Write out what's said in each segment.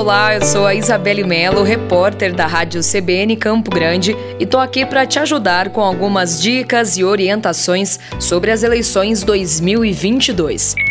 Olá, eu sou a Isabelle Melo, repórter da Rádio CBN Campo Grande e tô aqui para te ajudar com algumas dicas e orientações sobre as eleições 2022.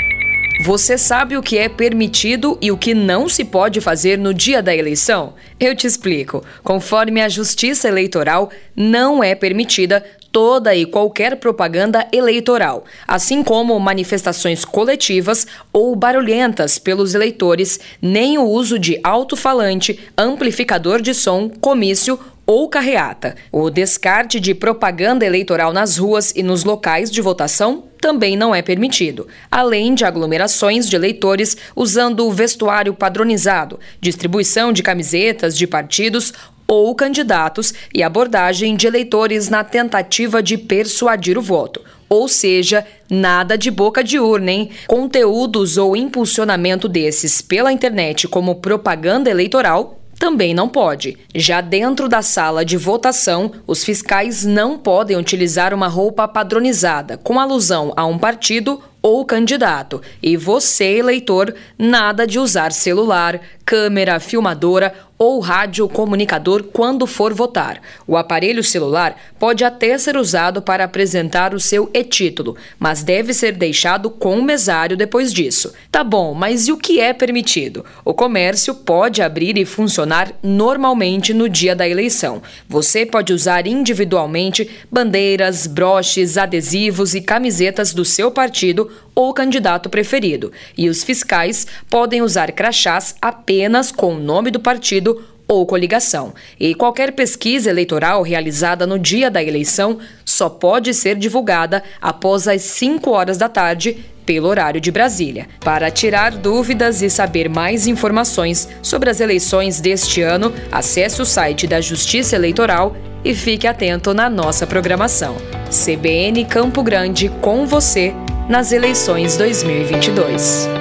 Você sabe o que é permitido e o que não se pode fazer no dia da eleição? Eu te explico. Conforme a Justiça Eleitoral, não é permitida toda e qualquer propaganda eleitoral, assim como manifestações coletivas ou barulhentas pelos eleitores, nem o uso de alto-falante, amplificador de som, comício ou carreata. O descarte de propaganda eleitoral nas ruas e nos locais de votação também não é permitido, além de aglomerações de eleitores usando o vestuário padronizado, distribuição de camisetas de partidos ou candidatos e abordagem de eleitores na tentativa de persuadir o voto. Ou seja, nada de boca de urna, hein? Conteúdos ou impulsionamento desses pela internet como propaganda eleitoral também não pode. Já dentro da sala de votação, os fiscais não podem utilizar uma roupa padronizada, com alusão a um partido ou candidato. E você, eleitor, nada de usar celular, câmera, filmadora ou radiocomunicador quando for votar. O aparelho celular pode até ser usado para apresentar o seu e-título, mas deve ser deixado com o mesário depois disso. Tá bom, mas e o que é permitido? O comércio pode abrir e funcionar normalmente no dia da eleição. Você pode usar individualmente bandeiras, broches, adesivos e camisetas do seu partido ou candidato preferido, e os fiscais podem usar crachás apenas com o nome do partido ou coligação. E qualquer pesquisa eleitoral realizada no dia da eleição só pode ser divulgada após as 5 horas da tarde pelo horário de Brasília. Para tirar dúvidas e saber mais informações sobre as eleições deste ano, acesse o site da Justiça Eleitoral e fique atento na nossa programação. CBN Campo Grande com você nas eleições 2022.